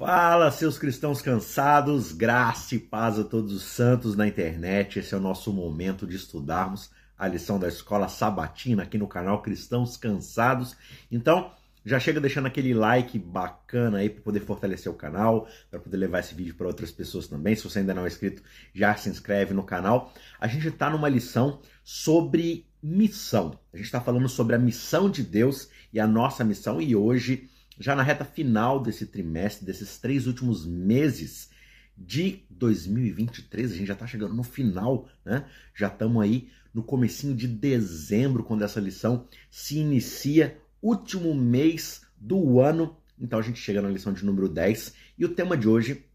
Fala, seus cristãos cansados, graça e paz a todos os santos na internet. Esse é o nosso momento de estudarmos a lição da escola sabatina aqui no canal Cristãos Cansados. Então, já chega deixando aquele like bacana aí para poder fortalecer o canal, para poder levar esse vídeo para outras pessoas também. Se você ainda não é inscrito, já se inscreve no canal. A gente está numa lição sobre missão. A gente está falando sobre a missão de Deus e a nossa missão, e hoje já na reta final desse trimestre, desses três últimos meses de 2023, a gente já está chegando no final, né? Já estamos aí no comecinho de dezembro, quando essa lição se inicia, último mês do ano. Então a gente chega na lição de número 10 e o tema de hoje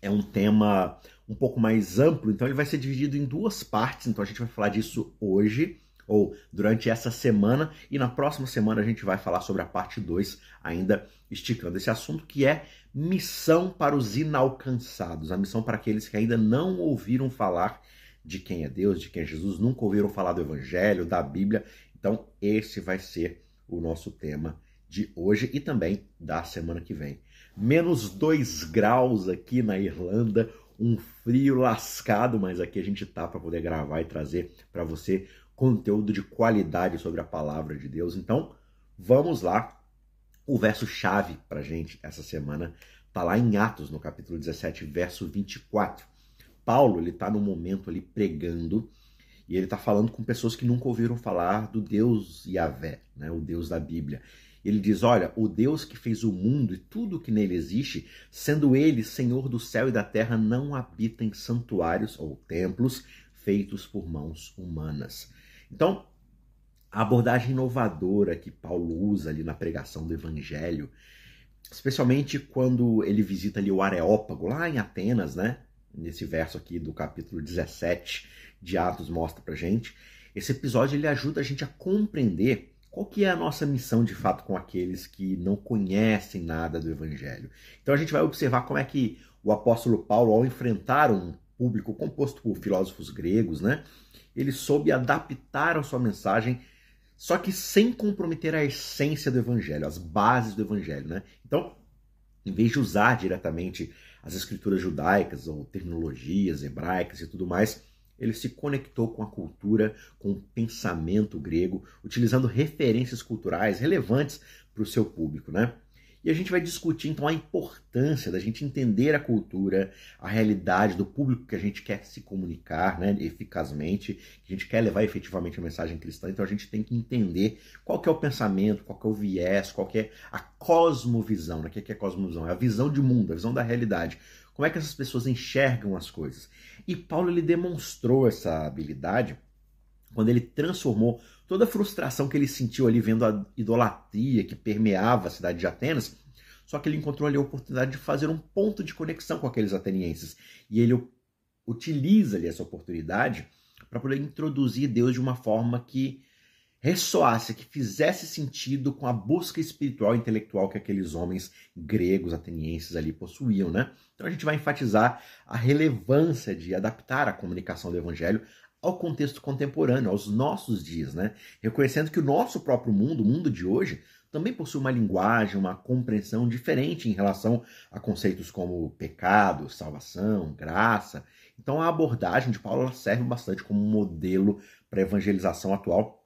é um tema um pouco mais amplo, então ele vai ser dividido em duas partes, então a gente vai falar disso hoje ou durante essa semana, e na próxima semana a gente vai falar sobre a parte 2, ainda esticando esse assunto, que é missão para os inalcançados, a missão para aqueles que ainda não ouviram falar de quem é Deus, de quem é Jesus, nunca ouviram falar do Evangelho, da Bíblia. Então, esse vai ser o nosso tema de hoje e também da semana que vem. Menos 2 graus aqui na Irlanda, um frio lascado, mas aqui a gente tá para poder gravar e trazer para você conteúdo de qualidade sobre a palavra de Deus. Então, vamos lá. O verso chave para gente essa semana está lá em Atos, no capítulo 17, verso 24. Paulo ele está no momento ali pregando e ele está falando com pessoas que nunca ouviram falar do Deus Yahvé, né, o Deus da Bíblia. Ele diz: Olha, o Deus que fez o mundo e tudo que nele existe, sendo ele Senhor do céu e da terra, não habita em santuários ou templos feitos por mãos humanas. Então, a abordagem inovadora que Paulo usa ali na pregação do evangelho, especialmente quando ele visita ali o Areópago, lá em Atenas, né? Nesse verso aqui do capítulo 17 de Atos mostra pra gente. Esse episódio ele ajuda a gente a compreender qual que é a nossa missão de fato com aqueles que não conhecem nada do evangelho. Então a gente vai observar como é que o apóstolo Paulo, ao enfrentar um público composto por filósofos gregos, né? Ele soube adaptar a sua mensagem, só que sem comprometer a essência do evangelho, as bases do evangelho, né? Então, em vez de usar diretamente as escrituras judaicas ou terminologias hebraicas e tudo mais, ele se conectou com a cultura, com o pensamento grego, utilizando referências culturais relevantes para o seu público, né? E a gente vai discutir então a importância da gente entender a cultura, a realidade do público que a gente quer se comunicar né, eficazmente, que a gente quer levar efetivamente a mensagem cristã. Então a gente tem que entender qual que é o pensamento, qual que é o viés, qual que é a cosmovisão. Né? O que é a cosmovisão? É a visão de mundo, a visão da realidade. Como é que essas pessoas enxergam as coisas? E Paulo ele demonstrou essa habilidade quando ele transformou toda a frustração que ele sentiu ali vendo a idolatria que permeava a cidade de Atenas, só que ele encontrou ali a oportunidade de fazer um ponto de conexão com aqueles atenienses. E ele utiliza ali essa oportunidade para poder introduzir Deus de uma forma que ressoasse, que fizesse sentido com a busca espiritual e intelectual que aqueles homens gregos, atenienses ali possuíam, né? Então a gente vai enfatizar a relevância de adaptar a comunicação do evangelho ao contexto contemporâneo, aos nossos dias, né? Reconhecendo que o nosso próprio mundo, o mundo de hoje, também possui uma linguagem, uma compreensão diferente em relação a conceitos como pecado, salvação, graça. Então a abordagem de Paulo serve bastante como modelo para a evangelização atual,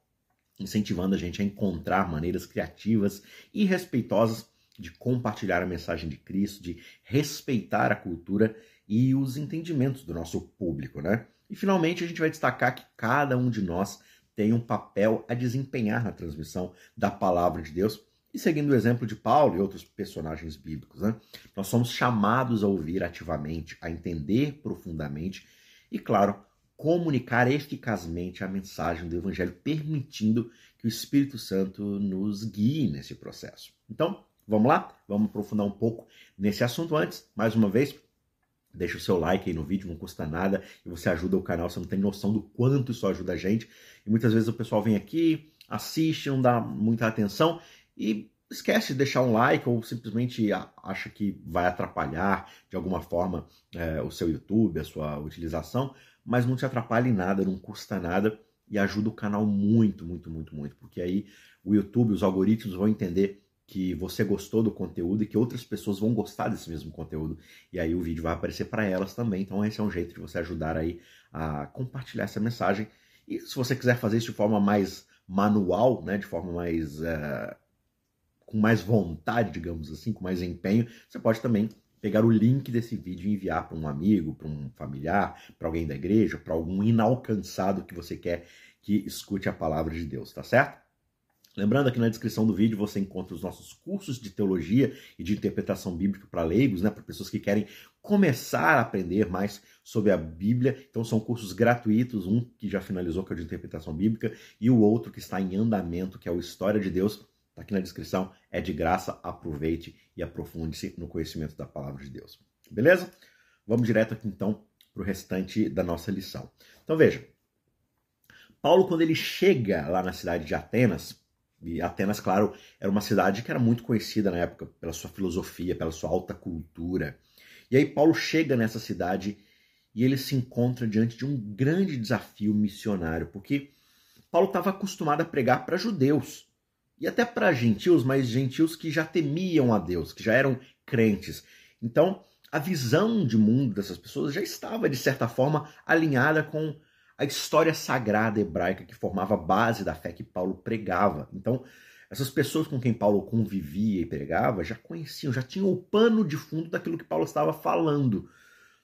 incentivando a gente a encontrar maneiras criativas e respeitosas de compartilhar a mensagem de Cristo, de respeitar a cultura e os entendimentos do nosso público, né? E finalmente a gente vai destacar que cada um de nós tem um papel a desempenhar na transmissão da palavra de Deus. E seguindo o exemplo de Paulo e outros personagens bíblicos, né? nós somos chamados a ouvir ativamente, a entender profundamente e, claro, comunicar eficazmente a mensagem do Evangelho, permitindo que o Espírito Santo nos guie nesse processo. Então, vamos lá? Vamos aprofundar um pouco nesse assunto antes. Mais uma vez, Deixa o seu like aí no vídeo, não custa nada e você ajuda o canal, você não tem noção do quanto isso ajuda a gente. E muitas vezes o pessoal vem aqui, assiste, não dá muita atenção e esquece de deixar um like ou simplesmente acha que vai atrapalhar de alguma forma é, o seu YouTube, a sua utilização, mas não te atrapalha em nada, não custa nada e ajuda o canal muito, muito, muito, muito, porque aí o YouTube, os algoritmos vão entender que você gostou do conteúdo e que outras pessoas vão gostar desse mesmo conteúdo. E aí o vídeo vai aparecer para elas também. Então esse é um jeito de você ajudar aí a compartilhar essa mensagem. E se você quiser fazer isso de forma mais manual, né, de forma mais uh, com mais vontade, digamos assim, com mais empenho, você pode também pegar o link desse vídeo e enviar para um amigo, para um familiar, para alguém da igreja, para algum inalcançado que você quer que escute a palavra de Deus, tá certo? Lembrando aqui na descrição do vídeo você encontra os nossos cursos de teologia e de interpretação bíblica para leigos, né, para pessoas que querem começar a aprender mais sobre a Bíblia. Então são cursos gratuitos, um que já finalizou que é o de interpretação bíblica e o outro que está em andamento, que é o História de Deus. Está aqui na descrição, é de graça, aproveite e aprofunde-se no conhecimento da palavra de Deus. Beleza? Vamos direto aqui então para o restante da nossa lição. Então veja, Paulo quando ele chega lá na cidade de Atenas, e Atenas, claro, era uma cidade que era muito conhecida na época pela sua filosofia, pela sua alta cultura. E aí Paulo chega nessa cidade e ele se encontra diante de um grande desafio missionário, porque Paulo estava acostumado a pregar para judeus e até para gentios, mas gentios que já temiam a Deus, que já eram crentes. Então, a visão de mundo dessas pessoas já estava, de certa forma, alinhada com a história sagrada hebraica que formava a base da fé que Paulo pregava. Então, essas pessoas com quem Paulo convivia e pregava já conheciam, já tinham o pano de fundo daquilo que Paulo estava falando.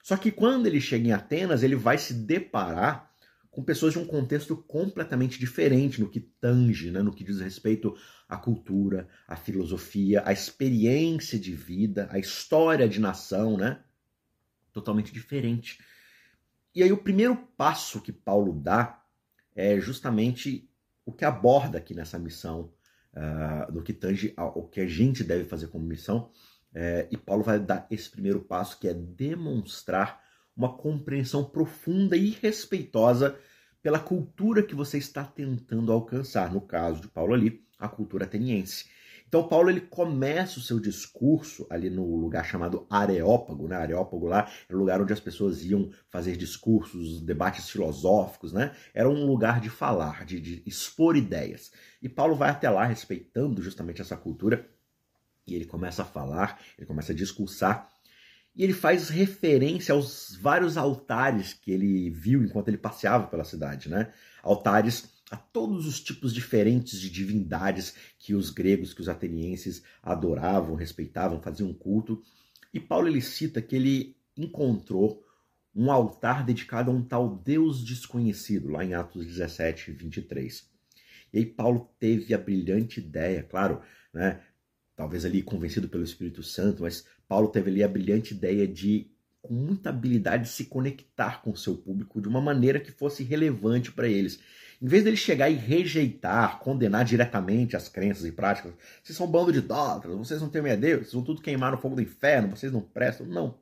Só que quando ele chega em Atenas, ele vai se deparar com pessoas de um contexto completamente diferente no que tange, né, no que diz respeito à cultura, à filosofia, à experiência de vida, à história de nação, né? Totalmente diferente. E aí o primeiro passo que Paulo dá é justamente o que aborda aqui nessa missão, uh, no que tange ao que a gente deve fazer como missão. Uh, e Paulo vai dar esse primeiro passo que é demonstrar uma compreensão profunda e respeitosa pela cultura que você está tentando alcançar. No caso de Paulo ali, a cultura ateniense. Então Paulo ele começa o seu discurso ali no lugar chamado Areópago, né? Areópago lá era o lugar onde as pessoas iam fazer discursos, debates filosóficos, né? Era um lugar de falar, de, de expor ideias. E Paulo vai até lá respeitando justamente essa cultura e ele começa a falar, ele começa a discursar e ele faz referência aos vários altares que ele viu enquanto ele passeava pela cidade, né? Altares a todos os tipos diferentes de divindades que os gregos, que os atenienses adoravam, respeitavam, faziam culto. E Paulo ele cita que ele encontrou um altar dedicado a um tal Deus desconhecido, lá em Atos 17, 23. E aí Paulo teve a brilhante ideia, claro, né, talvez ali convencido pelo Espírito Santo, mas Paulo teve ali a brilhante ideia de com muita habilidade se conectar com o seu público de uma maneira que fosse relevante para eles. Em vez dele chegar e rejeitar, condenar diretamente as crenças e práticas, vocês são um bando de idólatras, vocês não temem a Deus, vocês vão tudo queimar no fogo do inferno, vocês não prestam. Não.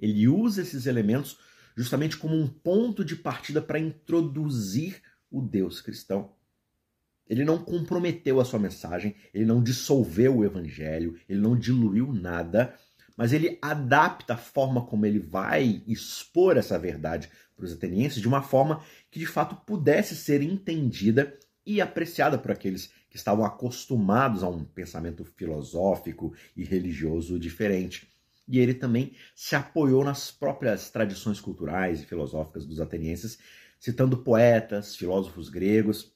Ele usa esses elementos justamente como um ponto de partida para introduzir o Deus cristão. Ele não comprometeu a sua mensagem, ele não dissolveu o evangelho, ele não diluiu nada, mas ele adapta a forma como ele vai expor essa verdade para os atenienses de uma forma que de fato pudesse ser entendida e apreciada por aqueles que estavam acostumados a um pensamento filosófico e religioso diferente. E ele também se apoiou nas próprias tradições culturais e filosóficas dos atenienses, citando poetas, filósofos gregos.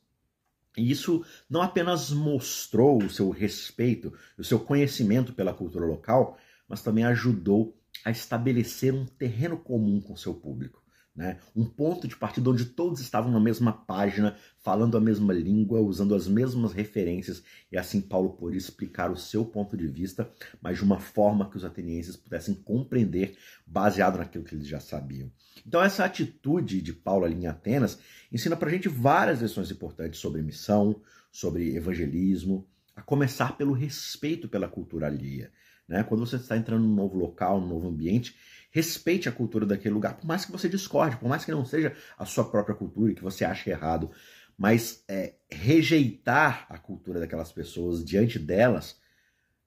E isso não apenas mostrou o seu respeito, o seu conhecimento pela cultura local, mas também ajudou a estabelecer um terreno comum com seu público. Né? Um ponto de partida onde todos estavam na mesma página, falando a mesma língua, usando as mesmas referências, e assim Paulo podia explicar o seu ponto de vista, mas de uma forma que os atenienses pudessem compreender, baseado naquilo que eles já sabiam. Então, essa atitude de Paulo ali em Atenas ensina para a gente várias lições importantes sobre missão, sobre evangelismo, a começar pelo respeito pela cultura alheia. Né? Quando você está entrando num novo local, num novo ambiente, respeite a cultura daquele lugar, por mais que você discorde, por mais que não seja a sua própria cultura e que você ache errado, mas é, rejeitar a cultura daquelas pessoas diante delas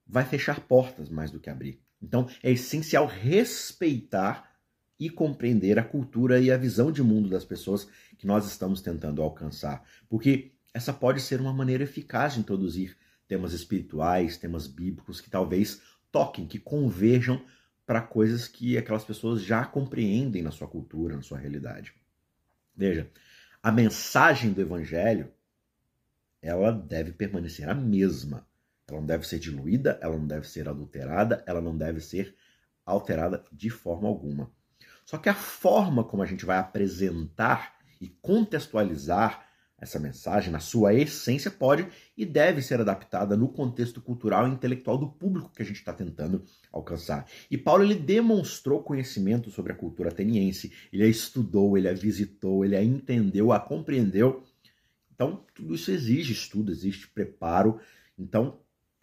vai fechar portas mais do que abrir. Então é essencial respeitar e compreender a cultura e a visão de mundo das pessoas que nós estamos tentando alcançar, porque essa pode ser uma maneira eficaz de introduzir temas espirituais, temas bíblicos que talvez toquem, que converjam para coisas que aquelas pessoas já compreendem na sua cultura, na sua realidade. Veja, a mensagem do evangelho ela deve permanecer a mesma. Ela não deve ser diluída, ela não deve ser adulterada, ela não deve ser alterada de forma alguma. Só que a forma como a gente vai apresentar e contextualizar essa mensagem, na sua essência, pode e deve ser adaptada no contexto cultural e intelectual do público que a gente está tentando alcançar. E Paulo ele demonstrou conhecimento sobre a cultura ateniense, ele a estudou, ele a visitou, ele a entendeu, a compreendeu. Então, tudo isso exige estudo, existe preparo. Então,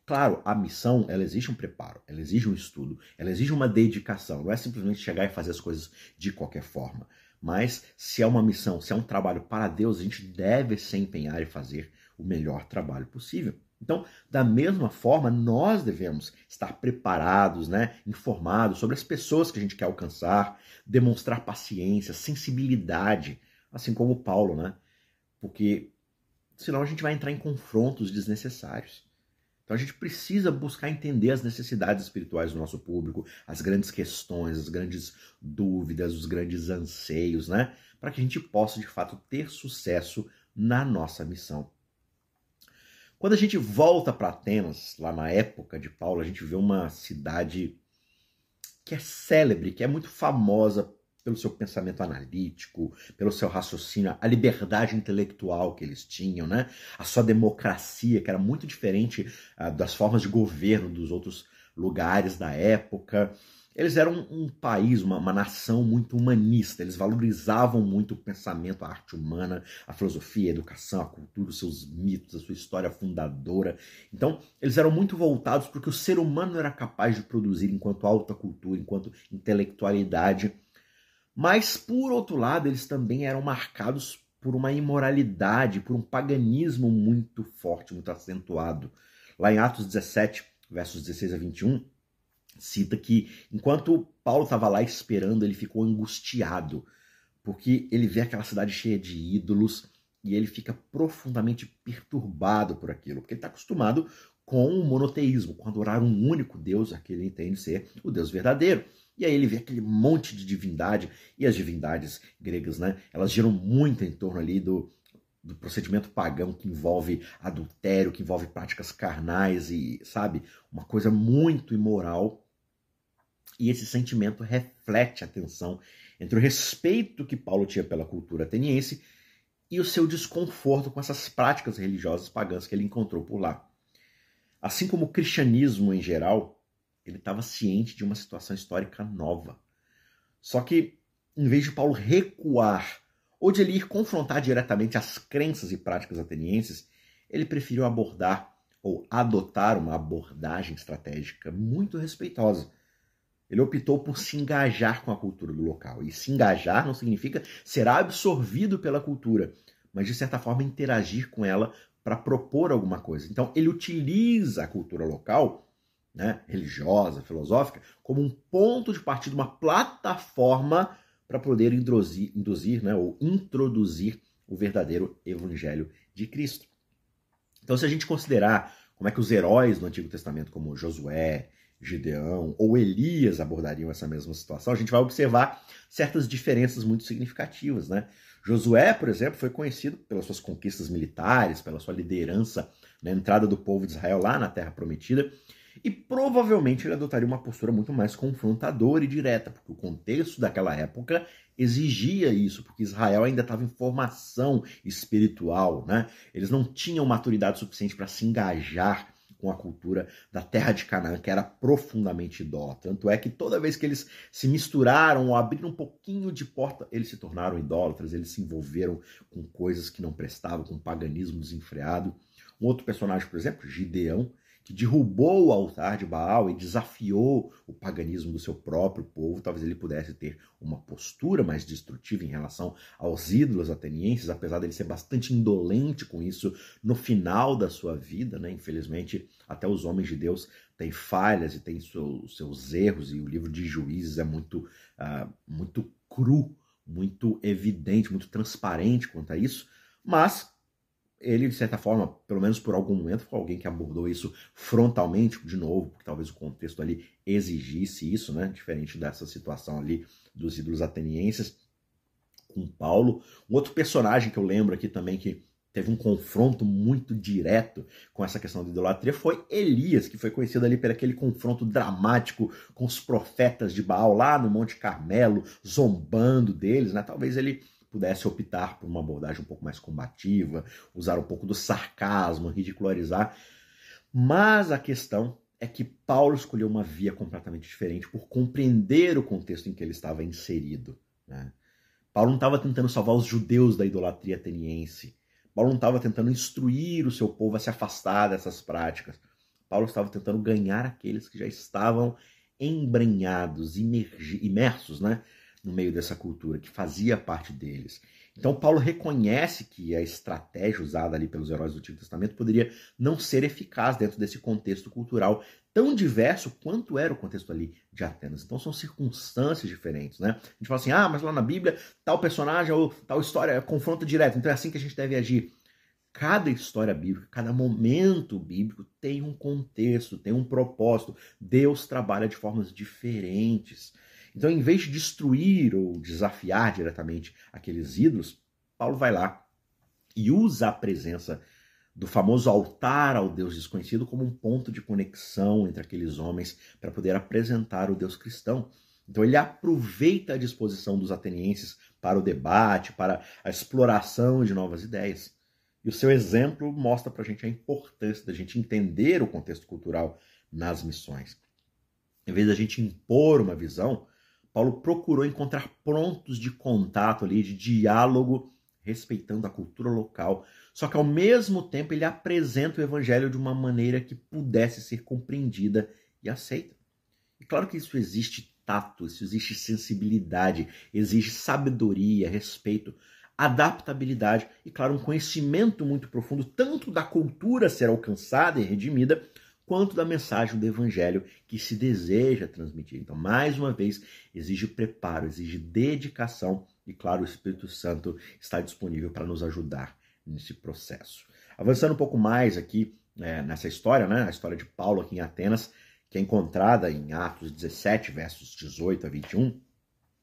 Claro, a missão, ela exige um preparo, ela exige um estudo, ela exige uma dedicação. Não é simplesmente chegar e fazer as coisas de qualquer forma. Mas se é uma missão, se é um trabalho para Deus, a gente deve se empenhar e fazer o melhor trabalho possível. Então, da mesma forma, nós devemos estar preparados, né, informados sobre as pessoas que a gente quer alcançar, demonstrar paciência, sensibilidade, assim como Paulo, né? Porque senão a gente vai entrar em confrontos desnecessários. Então a gente precisa buscar entender as necessidades espirituais do nosso público, as grandes questões, as grandes dúvidas, os grandes anseios, né? Para que a gente possa de fato ter sucesso na nossa missão. Quando a gente volta para Atenas, lá na época de Paulo, a gente vê uma cidade que é célebre, que é muito famosa pelo seu pensamento analítico, pelo seu raciocínio, a liberdade intelectual que eles tinham, né? a sua democracia, que era muito diferente uh, das formas de governo dos outros lugares da época. Eles eram um país, uma, uma, nação muito humanista, eles valorizavam muito o pensamento, a arte humana, a filosofia, a educação, a cultura, os seus mitos, a sua história fundadora. Então, eles eram muito voltados para o que o ser humano era capaz de produzir enquanto alta cultura, enquanto intelectualidade mas, por outro lado, eles também eram marcados por uma imoralidade, por um paganismo muito forte, muito acentuado. Lá em Atos 17, versos 16 a 21, cita que enquanto Paulo estava lá esperando, ele ficou angustiado, porque ele vê aquela cidade cheia de ídolos e ele fica profundamente perturbado por aquilo, porque ele está acostumado com o monoteísmo, com adorar um único Deus, aquele ele entende ser o Deus verdadeiro. E aí ele vê aquele monte de divindade, e as divindades gregas, né? Elas giram muito em torno ali do, do procedimento pagão que envolve adultério, que envolve práticas carnais e, sabe, uma coisa muito imoral. E esse sentimento reflete a tensão entre o respeito que Paulo tinha pela cultura ateniense e o seu desconforto com essas práticas religiosas pagãs que ele encontrou por lá. Assim como o cristianismo em geral, ele estava ciente de uma situação histórica nova. Só que, em vez de Paulo recuar ou de ele ir confrontar diretamente as crenças e práticas atenienses, ele preferiu abordar ou adotar uma abordagem estratégica muito respeitosa. Ele optou por se engajar com a cultura do local. E se engajar não significa ser absorvido pela cultura, mas de certa forma interagir com ela para propor alguma coisa. Então, ele utiliza a cultura local né, religiosa, filosófica, como um ponto de partida, uma plataforma para poder induzir, induzir né, ou introduzir o verdadeiro evangelho de Cristo. Então, se a gente considerar como é que os heróis do Antigo Testamento, como Josué, Gideão ou Elias abordariam essa mesma situação, a gente vai observar certas diferenças muito significativas. Né? Josué, por exemplo, foi conhecido pelas suas conquistas militares, pela sua liderança na entrada do povo de Israel lá na Terra Prometida, e provavelmente ele adotaria uma postura muito mais confrontadora e direta, porque o contexto daquela época exigia isso, porque Israel ainda estava em formação espiritual, né? Eles não tinham maturidade suficiente para se engajar com a cultura da terra de Canaã, que era profundamente idólatra. Tanto é que toda vez que eles se misturaram ou abriram um pouquinho de porta, eles se tornaram idólatras, eles se envolveram com coisas que não prestavam, com paganismo desenfreado. Um outro personagem, por exemplo, Gideão, que derrubou o altar de Baal e desafiou o paganismo do seu próprio povo, talvez ele pudesse ter uma postura mais destrutiva em relação aos ídolos atenienses, apesar dele ser bastante indolente com isso no final da sua vida, né? Infelizmente, até os homens de Deus têm falhas e têm seus, seus erros, e o livro de Juízes é muito, uh, muito cru, muito evidente, muito transparente quanto a isso, mas ele, de certa forma, pelo menos por algum momento, foi alguém que abordou isso frontalmente, de novo, porque talvez o contexto ali exigisse isso, né? Diferente dessa situação ali dos ídolos atenienses com Paulo. Um outro personagem que eu lembro aqui também que teve um confronto muito direto com essa questão da idolatria foi Elias, que foi conhecido ali por aquele confronto dramático com os profetas de Baal lá no Monte Carmelo, zombando deles, né? Talvez ele pudesse optar por uma abordagem um pouco mais combativa, usar um pouco do sarcasmo, ridicularizar. Mas a questão é que Paulo escolheu uma via completamente diferente por compreender o contexto em que ele estava inserido. Né? Paulo não estava tentando salvar os judeus da idolatria ateniense. Paulo não estava tentando instruir o seu povo a se afastar dessas práticas. Paulo estava tentando ganhar aqueles que já estavam embrenhados, imersos né, no meio dessa cultura, que fazia parte deles. Então, Paulo reconhece que a estratégia usada ali pelos heróis do Antigo Testamento poderia não ser eficaz dentro desse contexto cultural tão diverso quanto era o contexto ali de Atenas. Então, são circunstâncias diferentes, né? A gente fala assim, ah, mas lá na Bíblia, tal personagem ou tal história confronta direto, então é assim que a gente deve agir. Cada história bíblica, cada momento bíblico tem um contexto, tem um propósito. Deus trabalha de formas diferentes. Então, em vez de destruir ou desafiar diretamente aqueles ídolos, Paulo vai lá e usa a presença do famoso altar ao Deus desconhecido como um ponto de conexão entre aqueles homens para poder apresentar o Deus cristão. Então ele aproveita a disposição dos atenienses para o debate, para a exploração de novas ideias. E o seu exemplo mostra para a gente a importância da gente entender o contexto cultural nas missões. Em vez da gente impor uma visão, Paulo procurou encontrar pontos de contato ali, de diálogo, respeitando a cultura local. Só que ao mesmo tempo ele apresenta o evangelho de uma maneira que pudesse ser compreendida e aceita. E claro que isso existe tato, isso existe sensibilidade, exige sabedoria, respeito, adaptabilidade e, claro, um conhecimento muito profundo tanto da cultura ser alcançada e redimida, quanto da mensagem do evangelho que se deseja transmitir. Então, mais uma vez, exige preparo, exige dedicação e, claro, o Espírito Santo está disponível para nos ajudar nesse processo. Avançando um pouco mais aqui é, nessa história, né, a história de Paulo aqui em Atenas, que é encontrada em Atos 17, versos 18 a 21,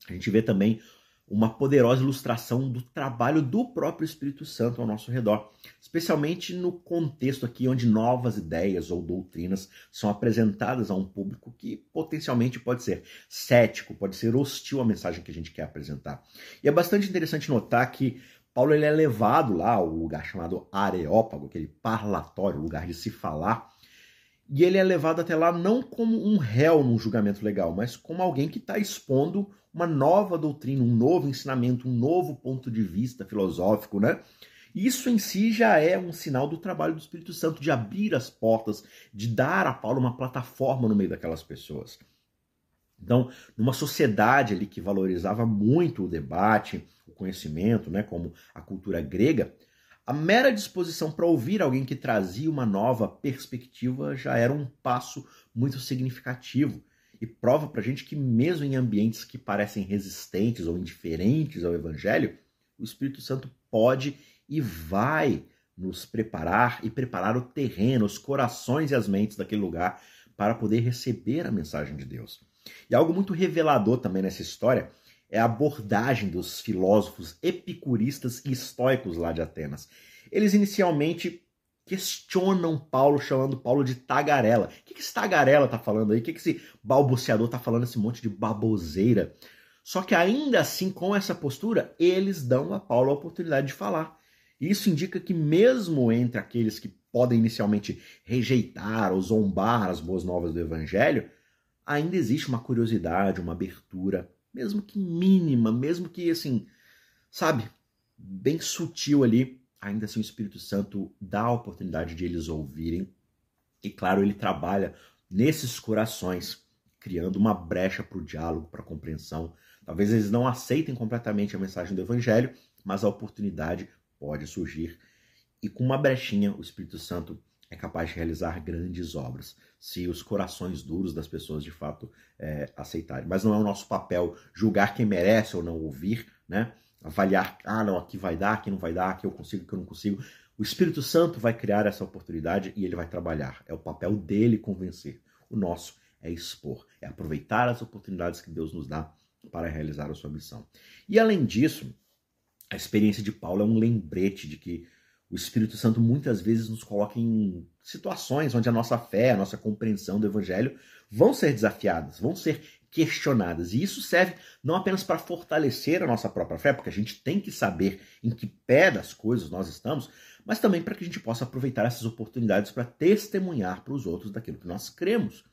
a gente vê também uma poderosa ilustração do trabalho do próprio Espírito Santo ao nosso redor, especialmente no contexto aqui onde novas ideias ou doutrinas são apresentadas a um público que potencialmente pode ser cético, pode ser hostil à mensagem que a gente quer apresentar. E é bastante interessante notar que Paulo ele é levado lá ao lugar chamado Areópago, aquele parlatório, lugar de se falar, e ele é levado até lá não como um réu num julgamento legal, mas como alguém que está expondo uma nova doutrina, um novo ensinamento, um novo ponto de vista filosófico, né? Isso em si já é um sinal do trabalho do Espírito Santo, de abrir as portas, de dar a Paulo uma plataforma no meio daquelas pessoas. Então, numa sociedade ali que valorizava muito o debate, o conhecimento, né, como a cultura grega, a mera disposição para ouvir alguém que trazia uma nova perspectiva já era um passo muito significativo e prova para a gente que, mesmo em ambientes que parecem resistentes ou indiferentes ao Evangelho, o Espírito Santo pode e vai nos preparar e preparar o terreno, os corações e as mentes daquele lugar para poder receber a mensagem de Deus. E algo muito revelador também nessa história é a abordagem dos filósofos epicuristas e estoicos lá de Atenas. Eles inicialmente questionam Paulo, chamando Paulo de tagarela. O que, que esse tagarela tá falando aí? O que, que esse balbuciador tá falando, esse monte de baboseira? Só que ainda assim, com essa postura, eles dão a Paulo a oportunidade de falar. Isso indica que mesmo entre aqueles que podem inicialmente rejeitar ou zombar as boas novas do evangelho, ainda existe uma curiosidade, uma abertura mesmo que mínima, mesmo que assim, sabe, bem sutil ali, ainda assim o Espírito Santo dá a oportunidade de eles ouvirem. E claro, ele trabalha nesses corações, criando uma brecha para o diálogo, para a compreensão. Talvez eles não aceitem completamente a mensagem do Evangelho, mas a oportunidade pode surgir. E com uma brechinha, o Espírito Santo é capaz de realizar grandes obras, se os corações duros das pessoas de fato é, aceitarem. Mas não é o nosso papel julgar quem merece ou não ouvir, né? avaliar, ah, não, aqui vai dar, aqui não vai dar, aqui eu consigo, aqui eu não consigo. O Espírito Santo vai criar essa oportunidade e ele vai trabalhar. É o papel dele convencer. O nosso é expor, é aproveitar as oportunidades que Deus nos dá para realizar a sua missão. E além disso, a experiência de Paulo é um lembrete de que o Espírito Santo muitas vezes nos coloca em situações onde a nossa fé, a nossa compreensão do Evangelho vão ser desafiadas, vão ser questionadas. E isso serve não apenas para fortalecer a nossa própria fé, porque a gente tem que saber em que pé das coisas nós estamos, mas também para que a gente possa aproveitar essas oportunidades para testemunhar para os outros daquilo que nós cremos.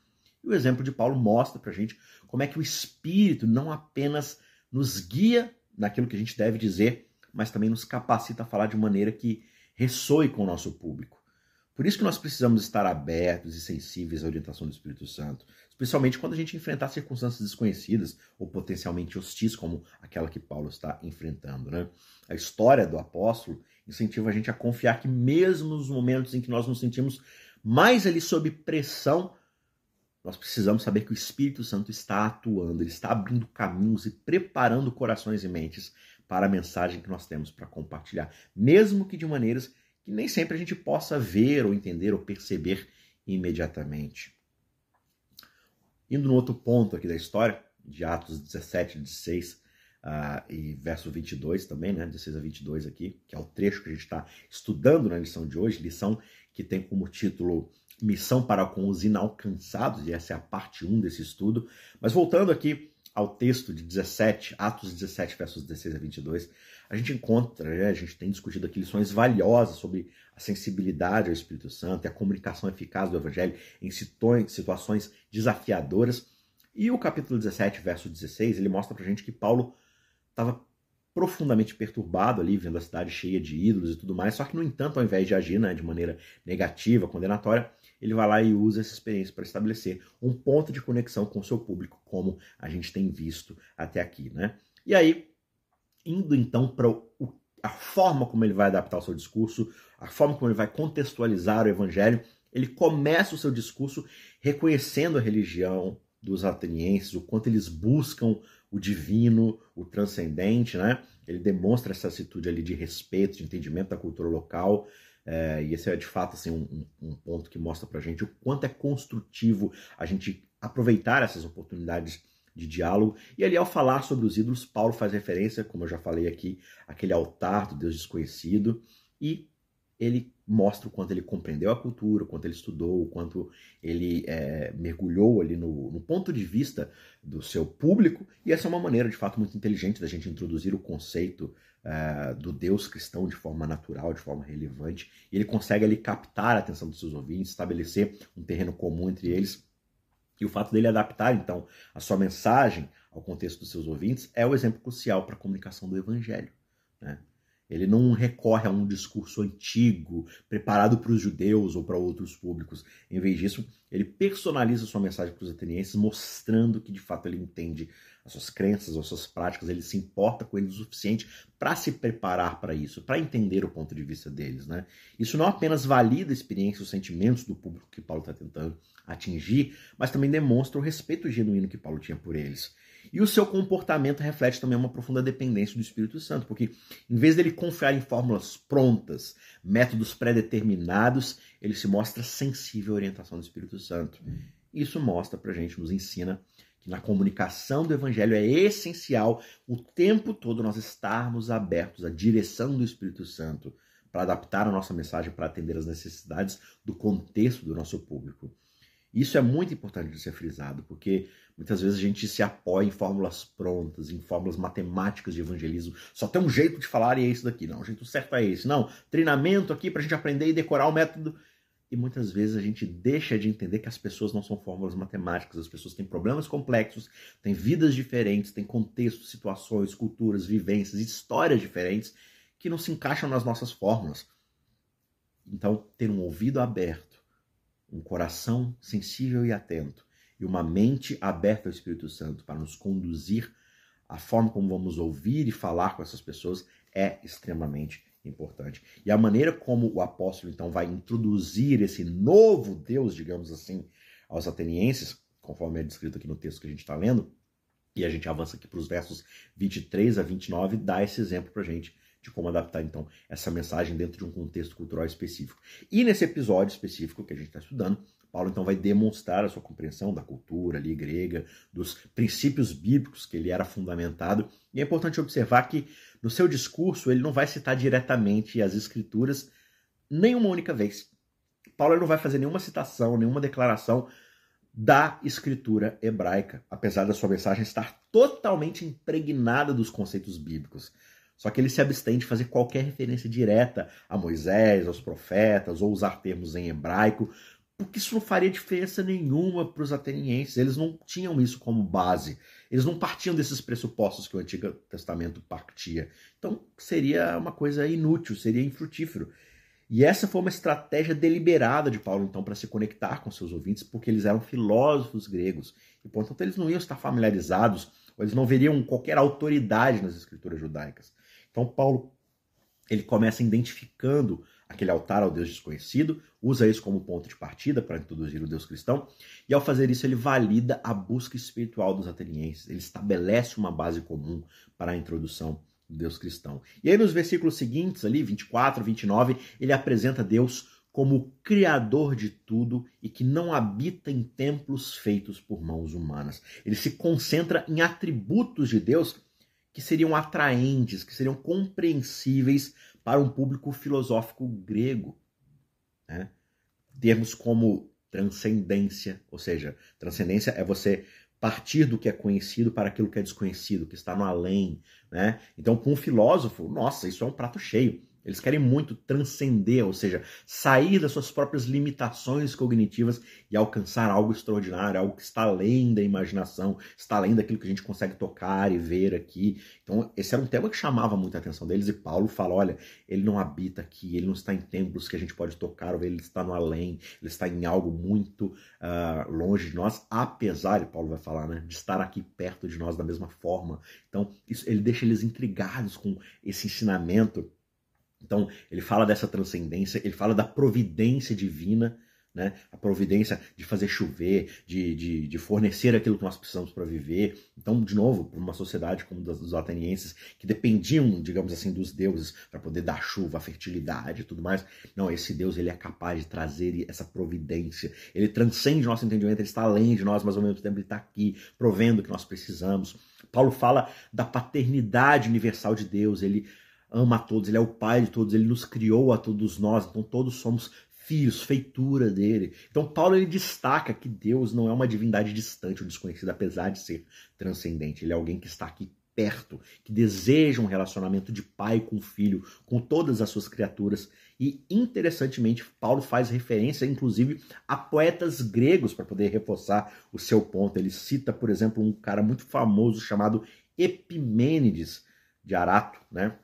E o exemplo de Paulo mostra para a gente como é que o Espírito não apenas nos guia naquilo que a gente deve dizer, mas também nos capacita a falar de maneira que ressoe com o nosso público. Por isso que nós precisamos estar abertos e sensíveis à orientação do Espírito Santo, especialmente quando a gente enfrentar circunstâncias desconhecidas ou potencialmente hostis, como aquela que Paulo está enfrentando. Né? A história do apóstolo incentiva a gente a confiar que, mesmo nos momentos em que nós nos sentimos mais ali sob pressão, nós precisamos saber que o Espírito Santo está atuando, ele está abrindo caminhos e preparando corações e mentes para a mensagem que nós temos para compartilhar, mesmo que de maneiras que nem sempre a gente possa ver ou entender ou perceber imediatamente. Indo no outro ponto aqui da história, de Atos 17, 16 uh, e verso 22 também, né, 16 a 22 aqui, que é o trecho que a gente está estudando na lição de hoje, lição que tem como título Missão para com os Inalcançados, e essa é a parte 1 desse estudo. Mas voltando aqui ao texto de 17, Atos 17, versos 16 a 22, a gente encontra, né, a gente tem discutido aqui lições valiosas sobre a sensibilidade ao Espírito Santo e a comunicação eficaz do Evangelho em situações desafiadoras. E o capítulo 17, verso 16, ele mostra pra gente que Paulo estava profundamente perturbado ali, vendo a cidade cheia de ídolos e tudo mais, só que, no entanto, ao invés de agir né, de maneira negativa, condenatória, ele vai lá e usa essa experiência para estabelecer um ponto de conexão com o seu público, como a gente tem visto até aqui, né? E aí, indo então para a forma como ele vai adaptar o seu discurso, a forma como ele vai contextualizar o evangelho, ele começa o seu discurso reconhecendo a religião dos atenienses, o quanto eles buscam o divino, o transcendente, né? Ele demonstra essa atitude ali de respeito, de entendimento da cultura local, é, e esse é de fato assim, um, um ponto que mostra para gente o quanto é construtivo a gente aproveitar essas oportunidades de diálogo. E ali, ao falar sobre os ídolos, Paulo faz referência, como eu já falei aqui, aquele altar do Deus desconhecido, e ele mostra o quanto ele compreendeu a cultura, o quanto ele estudou, o quanto ele é, mergulhou ali no, no, ponto de vista do seu público, e essa é uma maneira, de fato, muito inteligente da gente introduzir o conceito uh, do Deus cristão de forma natural, de forma relevante, e ele consegue ali captar a atenção dos seus ouvintes, estabelecer um terreno comum entre eles, e o fato dele adaptar, então, a sua mensagem ao contexto dos seus ouvintes é o exemplo crucial para a comunicação do evangelho. Né? Ele não recorre a um discurso antigo, preparado para os judeus ou para outros públicos. Em vez disso, ele personaliza sua mensagem para os atenienses, mostrando que de fato ele entende as suas crenças, as suas práticas, ele se importa com eles o suficiente para se preparar para isso, para entender o ponto de vista deles. Né? Isso não apenas valida a experiência, os sentimentos do público que Paulo está tentando atingir, mas também demonstra o respeito genuíno que Paulo tinha por eles. E o seu comportamento reflete também uma profunda dependência do Espírito Santo, porque em vez dele confiar em fórmulas prontas, métodos pré-determinados, ele se mostra sensível à orientação do Espírito Santo. Isso mostra pra gente, nos ensina que na comunicação do evangelho é essencial o tempo todo nós estarmos abertos à direção do Espírito Santo para adaptar a nossa mensagem para atender às necessidades do contexto do nosso público. Isso é muito importante de ser frisado, porque muitas vezes a gente se apoia em fórmulas prontas, em fórmulas matemáticas de evangelismo. Só tem um jeito de falar e é isso daqui. Não, o jeito certo é esse. Não, treinamento aqui para a gente aprender e decorar o método. E muitas vezes a gente deixa de entender que as pessoas não são fórmulas matemáticas, as pessoas têm problemas complexos, têm vidas diferentes, têm contextos, situações, culturas, vivências, histórias diferentes que não se encaixam nas nossas fórmulas. Então, ter um ouvido aberto um coração sensível e atento e uma mente aberta ao Espírito Santo para nos conduzir a forma como vamos ouvir e falar com essas pessoas é extremamente importante. E a maneira como o apóstolo então vai introduzir esse novo Deus, digamos assim, aos atenienses, conforme é descrito aqui no texto que a gente está lendo, e a gente avança aqui para os versos 23 a 29, dá esse exemplo para a gente de como adaptar então essa mensagem dentro de um contexto cultural específico. E nesse episódio específico que a gente está estudando, Paulo então vai demonstrar a sua compreensão da cultura ali grega, dos princípios bíblicos que ele era fundamentado. E é importante observar que no seu discurso ele não vai citar diretamente as escrituras nenhuma única vez. Paulo não vai fazer nenhuma citação, nenhuma declaração da escritura hebraica, apesar da sua mensagem estar totalmente impregnada dos conceitos bíblicos. Só que ele se abstém de fazer qualquer referência direta a Moisés, aos profetas, ou usar termos em hebraico, porque isso não faria diferença nenhuma para os atenienses. Eles não tinham isso como base. Eles não partiam desses pressupostos que o Antigo Testamento partia. Então seria uma coisa inútil, seria infrutífero. E essa foi uma estratégia deliberada de Paulo, então, para se conectar com seus ouvintes, porque eles eram filósofos gregos. E, portanto, eles não iam estar familiarizados, ou eles não veriam qualquer autoridade nas escrituras judaicas. Então, Paulo ele começa identificando aquele altar ao Deus desconhecido, usa isso como ponto de partida para introduzir o Deus cristão, e ao fazer isso ele valida a busca espiritual dos atenienses, ele estabelece uma base comum para a introdução Deus cristão. E aí nos versículos seguintes, ali 24, 29, ele apresenta Deus como criador de tudo e que não habita em templos feitos por mãos humanas. Ele se concentra em atributos de Deus que seriam atraentes, que seriam compreensíveis para um público filosófico grego. Né? Termos como transcendência, ou seja, transcendência é você partir do que é conhecido para aquilo que é desconhecido, que está no além, né? Então, com um filósofo, nossa, isso é um prato cheio. Eles querem muito transcender, ou seja, sair das suas próprias limitações cognitivas e alcançar algo extraordinário, algo que está além da imaginação, está além daquilo que a gente consegue tocar e ver aqui. Então, esse era um tema que chamava muita atenção deles e Paulo fala: olha, ele não habita aqui, ele não está em templos que a gente pode tocar, ele está no além, ele está em algo muito uh, longe de nós, apesar, Paulo vai falar, né, de estar aqui perto de nós da mesma forma. Então, isso, ele deixa eles intrigados com esse ensinamento então, ele fala dessa transcendência, ele fala da providência divina, né? a providência de fazer chover, de, de, de fornecer aquilo que nós precisamos para viver. Então, de novo, para uma sociedade como a dos atenienses, que dependiam, digamos assim, dos deuses para poder dar chuva, fertilidade e tudo mais. Não, esse Deus ele é capaz de trazer essa providência. Ele transcende nosso entendimento, ele está além de nós, mas ao mesmo tempo ele está aqui, provendo o que nós precisamos. Paulo fala da paternidade universal de Deus, ele ama a todos, ele é o pai de todos, ele nos criou a todos nós, então todos somos filhos, feitura dele. Então Paulo ele destaca que Deus não é uma divindade distante ou desconhecida, apesar de ser transcendente. Ele é alguém que está aqui perto, que deseja um relacionamento de pai com filho, com todas as suas criaturas. E interessantemente, Paulo faz referência, inclusive, a poetas gregos para poder reforçar o seu ponto. Ele cita, por exemplo, um cara muito famoso chamado Epimênides de Arato, né?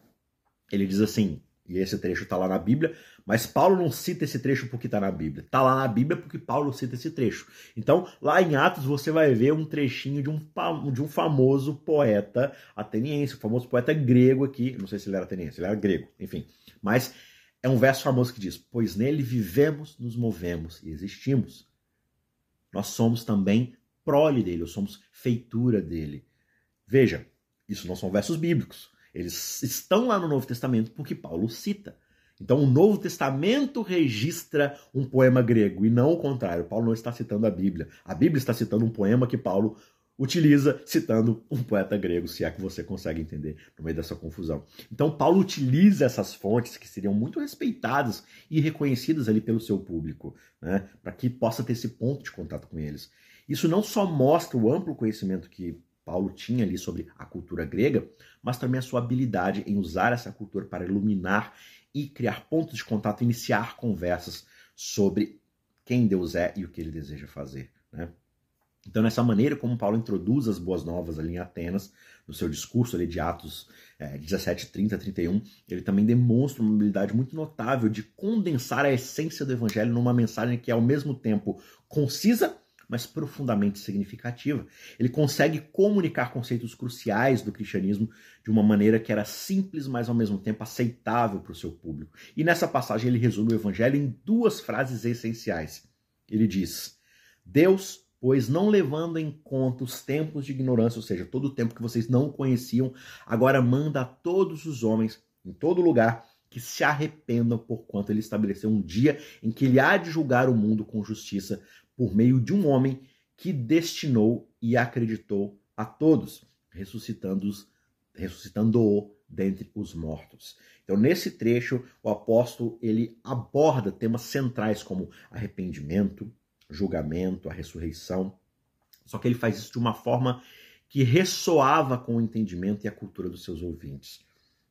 Ele diz assim, e esse trecho está lá na Bíblia, mas Paulo não cita esse trecho porque está na Bíblia. Está lá na Bíblia porque Paulo cita esse trecho. Então, lá em Atos, você vai ver um trechinho de um, de um famoso poeta ateniense, o famoso poeta grego aqui. Não sei se ele era ateniense, ele era grego, enfim. Mas é um verso famoso que diz: Pois nele vivemos, nos movemos e existimos. Nós somos também prole dele, ou somos feitura dele. Veja, isso não são versos bíblicos. Eles estão lá no Novo Testamento porque Paulo cita. Então, o Novo Testamento registra um poema grego e não o contrário. Paulo não está citando a Bíblia. A Bíblia está citando um poema que Paulo utiliza citando um poeta grego, se é que você consegue entender no meio dessa confusão. Então, Paulo utiliza essas fontes que seriam muito respeitadas e reconhecidas ali pelo seu público, né, para que possa ter esse ponto de contato com eles. Isso não só mostra o amplo conhecimento que Paulo tinha ali sobre a cultura grega, mas também a sua habilidade em usar essa cultura para iluminar e criar pontos de contato, iniciar conversas sobre quem Deus é e o que ele deseja fazer. Né? Então, nessa maneira como Paulo introduz as boas novas ali em Atenas, no seu discurso ali de Atos é, 17, 30, 31, ele também demonstra uma habilidade muito notável de condensar a essência do evangelho numa mensagem que é ao mesmo tempo concisa mas profundamente significativa. Ele consegue comunicar conceitos cruciais do cristianismo de uma maneira que era simples, mas ao mesmo tempo aceitável para o seu público. E nessa passagem ele resume o evangelho em duas frases essenciais. Ele diz: Deus pois não levando em conta os tempos de ignorância, ou seja, todo o tempo que vocês não conheciam, agora manda a todos os homens em todo lugar, que se arrependam por quanto ele estabeleceu um dia em que ele há de julgar o mundo com justiça por meio de um homem que destinou e acreditou a todos, ressuscitando-os, ressuscitando-o dentre os mortos. Então, nesse trecho, o apóstolo ele aborda temas centrais como arrependimento, julgamento, a ressurreição. Só que ele faz isso de uma forma que ressoava com o entendimento e a cultura dos seus ouvintes.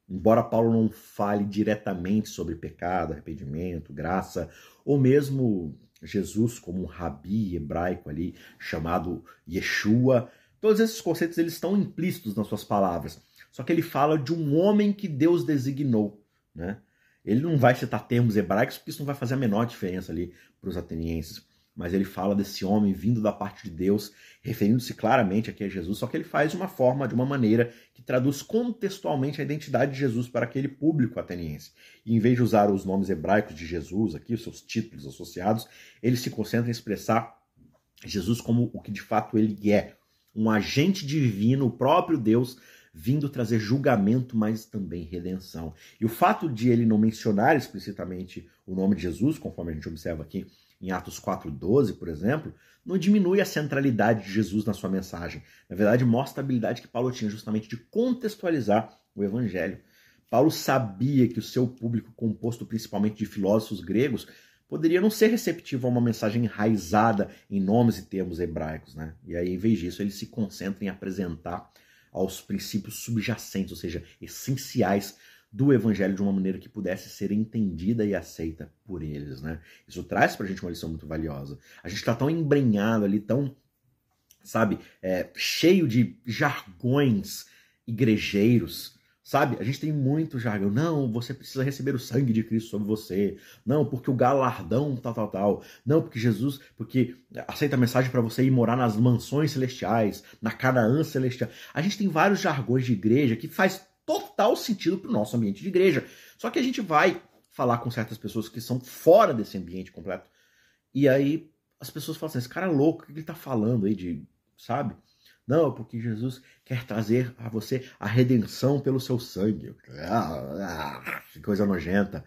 Embora Paulo não fale diretamente sobre pecado, arrependimento, graça, ou mesmo Jesus como um rabi hebraico ali, chamado Yeshua, todos esses conceitos eles estão implícitos nas suas palavras. Só que ele fala de um homem que Deus designou, né? Ele não vai citar termos hebraicos porque isso não vai fazer a menor diferença ali para os atenienses mas ele fala desse homem vindo da parte de Deus, referindo-se claramente aqui a Jesus, só que ele faz de uma forma, de uma maneira que traduz contextualmente a identidade de Jesus para aquele público ateniense. E em vez de usar os nomes hebraicos de Jesus aqui, os seus títulos associados, ele se concentra em expressar Jesus como o que de fato ele é, um agente divino, o próprio Deus vindo trazer julgamento, mas também redenção. E o fato de ele não mencionar explicitamente o nome de Jesus, conforme a gente observa aqui em Atos 4,12, por exemplo, não diminui a centralidade de Jesus na sua mensagem. Na verdade, mostra a habilidade que Paulo tinha justamente de contextualizar o evangelho. Paulo sabia que o seu público, composto principalmente de filósofos gregos, poderia não ser receptivo a uma mensagem enraizada em nomes e termos hebraicos. Né? E aí, em vez disso, ele se concentra em apresentar aos princípios subjacentes, ou seja, essenciais do evangelho de uma maneira que pudesse ser entendida e aceita por eles, né? Isso traz pra gente uma lição muito valiosa. A gente tá tão embrenhado ali, tão, sabe, é, cheio de jargões igrejeiros, sabe? A gente tem muito jargão. Não, você precisa receber o sangue de Cristo sobre você. Não, porque o galardão tal, tal, tal. Não, porque Jesus, porque aceita a mensagem para você ir morar nas mansões celestiais, na Canaã celestial. A gente tem vários jargões de igreja que faz total sentido para o nosso ambiente de igreja. Só que a gente vai falar com certas pessoas que são fora desse ambiente completo. E aí as pessoas falam assim: esse cara é louco, o que ele está falando aí de. Sabe? Não, porque Jesus quer trazer a você a redenção pelo seu sangue. Ah, ah, que coisa nojenta.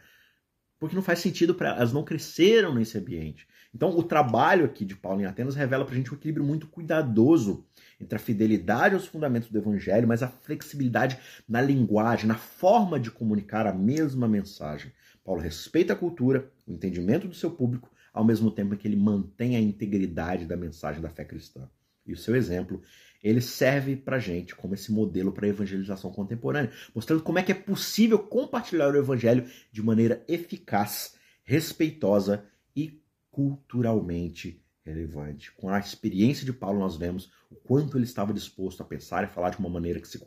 Porque não faz sentido para elas não cresceram nesse ambiente. Então, o trabalho aqui de Paulo em Atenas revela para a gente um equilíbrio muito cuidadoso entre a fidelidade aos fundamentos do evangelho, mas a flexibilidade na linguagem, na forma de comunicar a mesma mensagem. Paulo respeita a cultura, o entendimento do seu público, ao mesmo tempo que ele mantém a integridade da mensagem da fé cristã. E o seu exemplo, ele serve para gente como esse modelo para a evangelização contemporânea, mostrando como é que é possível compartilhar o evangelho de maneira eficaz, respeitosa e culturalmente relevante. Com a experiência de Paulo, nós vemos o quanto ele estava disposto a pensar e falar de uma maneira que se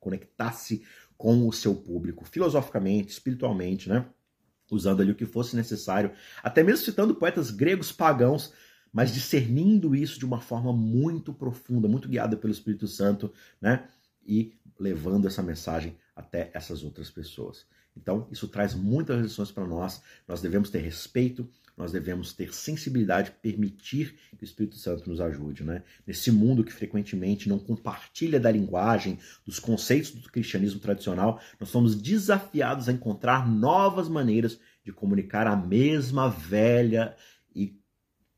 conectasse com o seu público, filosoficamente, espiritualmente, né? Usando ali o que fosse necessário, até mesmo citando poetas gregos pagãos, mas discernindo isso de uma forma muito profunda, muito guiada pelo Espírito Santo, né? E levando essa mensagem até essas outras pessoas. Então, isso traz muitas lições para nós. Nós devemos ter respeito, nós devemos ter sensibilidade, permitir que o Espírito Santo nos ajude, né? Nesse mundo que frequentemente não compartilha da linguagem, dos conceitos do cristianismo tradicional, nós somos desafiados a encontrar novas maneiras de comunicar a mesma velha e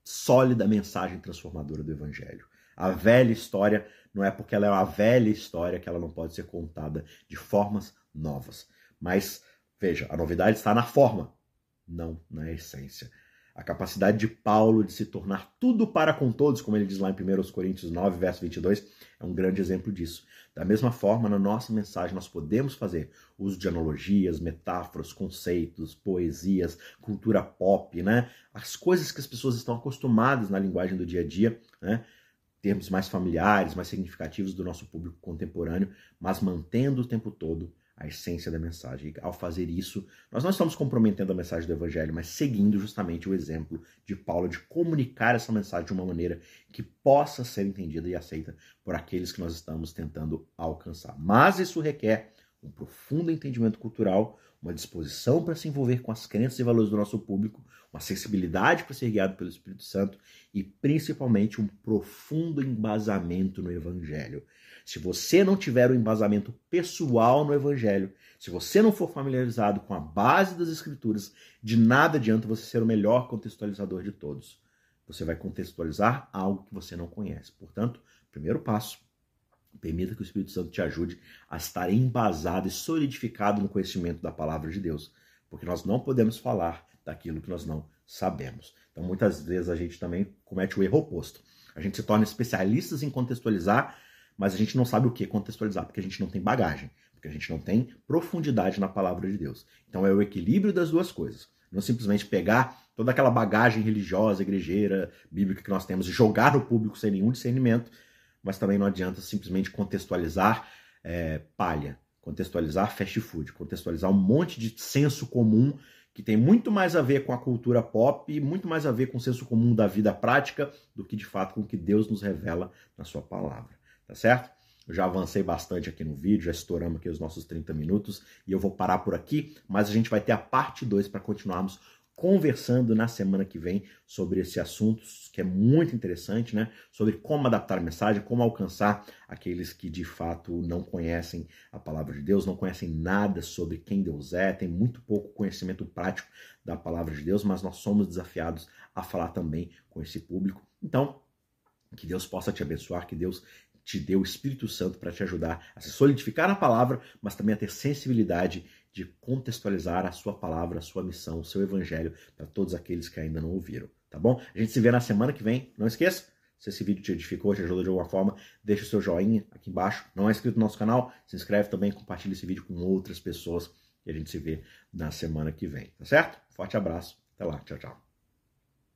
sólida mensagem transformadora do evangelho. A velha história não é porque ela é uma velha história que ela não pode ser contada de formas novas. Mas veja, a novidade está na forma, não na essência. A capacidade de Paulo de se tornar tudo para com todos, como ele diz lá em 1 Coríntios 9, verso 22, é um grande exemplo disso. Da mesma forma, na nossa mensagem, nós podemos fazer uso de analogias, metáforas, conceitos, poesias, cultura pop, né? As coisas que as pessoas estão acostumadas na linguagem do dia a dia, né? Termos mais familiares, mais significativos do nosso público contemporâneo, mas mantendo o tempo todo a essência da mensagem. E ao fazer isso, nós não estamos comprometendo a mensagem do Evangelho, mas seguindo justamente o exemplo de Paulo de comunicar essa mensagem de uma maneira que possa ser entendida e aceita por aqueles que nós estamos tentando alcançar. Mas isso requer um profundo entendimento cultural, uma disposição para se envolver com as crenças e valores do nosso público, uma sensibilidade para ser guiado pelo Espírito Santo e principalmente um profundo embasamento no Evangelho. Se você não tiver um embasamento pessoal no Evangelho, se você não for familiarizado com a base das Escrituras, de nada adianta você ser o melhor contextualizador de todos. Você vai contextualizar algo que você não conhece. Portanto, primeiro passo, Permita que o Espírito Santo te ajude a estar embasado e solidificado no conhecimento da palavra de Deus, porque nós não podemos falar daquilo que nós não sabemos. Então, muitas vezes a gente também comete o erro oposto. A gente se torna especialistas em contextualizar, mas a gente não sabe o que contextualizar, porque a gente não tem bagagem, porque a gente não tem profundidade na palavra de Deus. Então, é o equilíbrio das duas coisas. Não simplesmente pegar toda aquela bagagem religiosa, igrejeira, bíblica que nós temos e jogar no público sem nenhum discernimento, mas também não adianta simplesmente contextualizar é, palha, contextualizar fast food, contextualizar um monte de senso comum que tem muito mais a ver com a cultura pop e muito mais a ver com o senso comum da vida prática do que de fato com o que Deus nos revela na sua palavra, tá certo? Eu já avancei bastante aqui no vídeo, já estouramos aqui os nossos 30 minutos e eu vou parar por aqui, mas a gente vai ter a parte 2 para continuarmos conversando na semana que vem sobre esse assunto que é muito interessante, né? Sobre como adaptar a mensagem, como alcançar aqueles que de fato não conhecem a palavra de Deus, não conhecem nada sobre quem Deus é, tem muito pouco conhecimento prático da palavra de Deus, mas nós somos desafiados a falar também com esse público. Então, que Deus possa te abençoar, que Deus te dê o Espírito Santo para te ajudar a se solidificar na palavra, mas também a ter sensibilidade de contextualizar a sua palavra, a sua missão, o seu evangelho para todos aqueles que ainda não ouviram, tá bom? A gente se vê na semana que vem. Não esqueça, se esse vídeo te edificou, te ajudou de alguma forma, deixa o seu joinha aqui embaixo. Não é inscrito no nosso canal? Se inscreve também, compartilha esse vídeo com outras pessoas e a gente se vê na semana que vem, tá certo? Forte abraço, até lá, tchau, tchau.